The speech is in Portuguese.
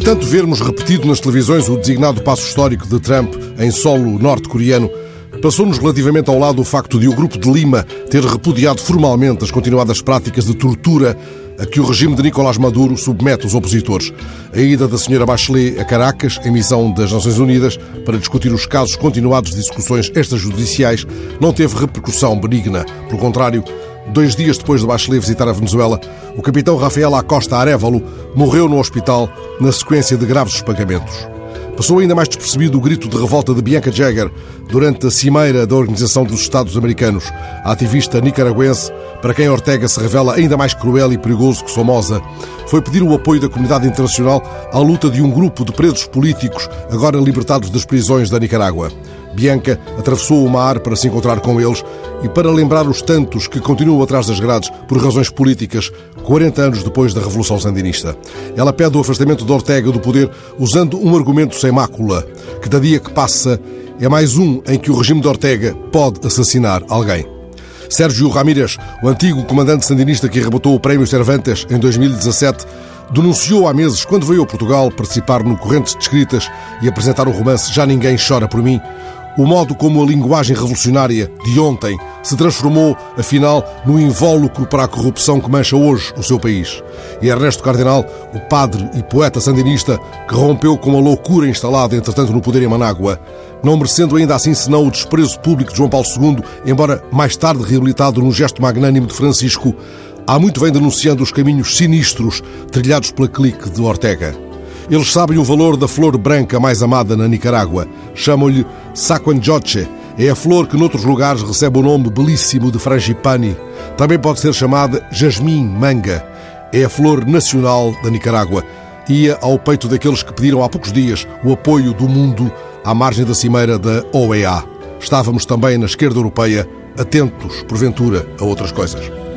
tanto vermos repetido nas televisões o designado passo histórico de Trump em solo norte-coreano, passou-nos relativamente ao lado o facto de o Grupo de Lima ter repudiado formalmente as continuadas práticas de tortura a que o regime de Nicolás Maduro submete os opositores. A ida da senhora Bachelet a Caracas, em missão das Nações Unidas, para discutir os casos continuados de execuções extrajudiciais, não teve repercussão benigna. Pelo contrário, Dois dias depois de Bachelet visitar a Venezuela, o capitão Rafael Acosta Arevalo morreu no hospital na sequência de graves espagamentos. Passou ainda mais despercebido o grito de revolta de Bianca Jagger durante a cimeira da Organização dos Estados Americanos, a ativista nicaragüense, para quem Ortega se revela ainda mais cruel e perigoso que Somoza, foi pedir o apoio da comunidade internacional à luta de um grupo de presos políticos agora libertados das prisões da Nicarágua. Bianca atravessou o mar para se encontrar com eles e para lembrar os tantos que continuam atrás das grades por razões políticas, 40 anos depois da Revolução Sandinista. Ela pede o afastamento de Ortega do poder usando um argumento sem mácula, que da dia que passa é mais um em que o regime de Ortega pode assassinar alguém. Sérgio Ramírez, o antigo comandante sandinista que arrebatou o Prémio Cervantes em 2017, denunciou há meses, quando veio a Portugal participar no Correntes de Escritas e apresentar o romance Já Ninguém Chora por Mim, o modo como a linguagem revolucionária de ontem se transformou, afinal, no invólucro para a corrupção que mancha hoje o seu país. E Ernesto Cardenal, o padre e poeta sandinista que rompeu com a loucura instalada, entretanto, no poder em Manágua, não merecendo ainda assim senão o desprezo público de João Paulo II, embora mais tarde reabilitado num gesto magnânimo de Francisco, há muito vem denunciando os caminhos sinistros trilhados pela clique de Ortega. Eles sabem o valor da flor branca mais amada na Nicarágua. Chamam-lhe Saquanjoche. É a flor que noutros lugares recebe o nome belíssimo de frangipani. Também pode ser chamada jasmim manga. É a flor nacional da Nicarágua. Ia ao peito daqueles que pediram há poucos dias o apoio do mundo à margem da cimeira da OEA. Estávamos também na esquerda europeia atentos, porventura, a outras coisas.